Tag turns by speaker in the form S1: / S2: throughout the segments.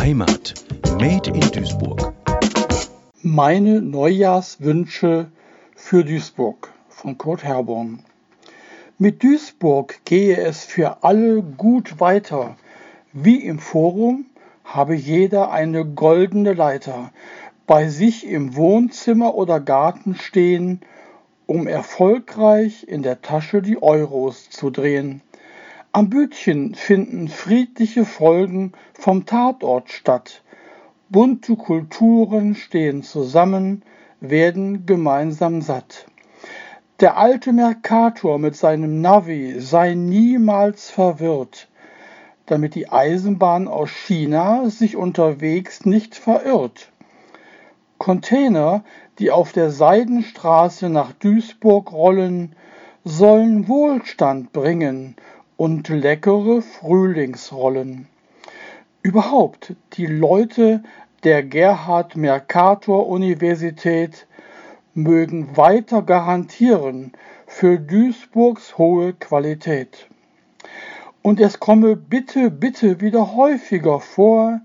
S1: Heimat. Made in Duisburg.
S2: Meine Neujahrswünsche für Duisburg von Kurt Herborn. Mit Duisburg gehe es für alle gut weiter. Wie im Forum habe jeder eine goldene Leiter bei sich im Wohnzimmer oder Garten stehen, um erfolgreich in der Tasche die Euros zu drehen. Am Bütchen finden friedliche Folgen vom Tatort statt. Bunte Kulturen stehen zusammen, werden gemeinsam satt. Der alte Mercator mit seinem Navi sei niemals verwirrt, damit die Eisenbahn aus China sich unterwegs nicht verirrt. Container, die auf der Seidenstraße nach Duisburg rollen, sollen Wohlstand bringen und leckere Frühlingsrollen. Überhaupt, die Leute der Gerhard Mercator Universität mögen weiter garantieren für Duisburgs hohe Qualität. Und es komme bitte, bitte wieder häufiger vor,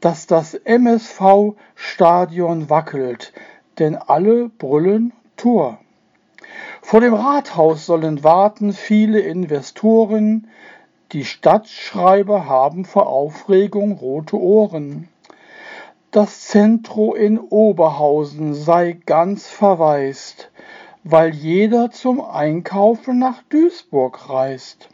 S2: dass das MSV-Stadion wackelt, denn alle brüllen Tor. Vor dem Rathaus sollen warten viele Investoren, die Stadtschreiber haben vor Aufregung rote Ohren. Das Zentro in Oberhausen sei ganz verwaist, weil jeder zum Einkaufen nach Duisburg reist.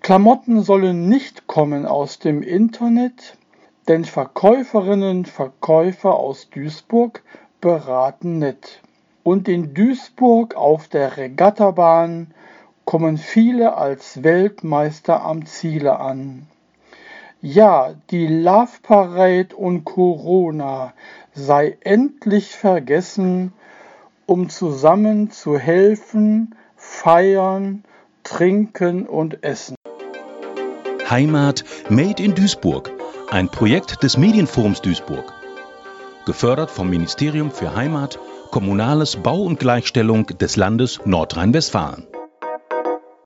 S2: Klamotten sollen nicht kommen aus dem Internet, denn Verkäuferinnen, Verkäufer aus Duisburg beraten nett. Und in Duisburg auf der Regattabahn kommen viele als Weltmeister am Ziele an. Ja, die Love Parade und Corona sei endlich vergessen, um zusammen zu helfen, feiern, trinken und essen.
S1: Heimat Made in Duisburg. Ein Projekt des Medienforums Duisburg. Gefördert vom Ministerium für Heimat, Kommunales Bau und Gleichstellung des Landes Nordrhein-Westfalen.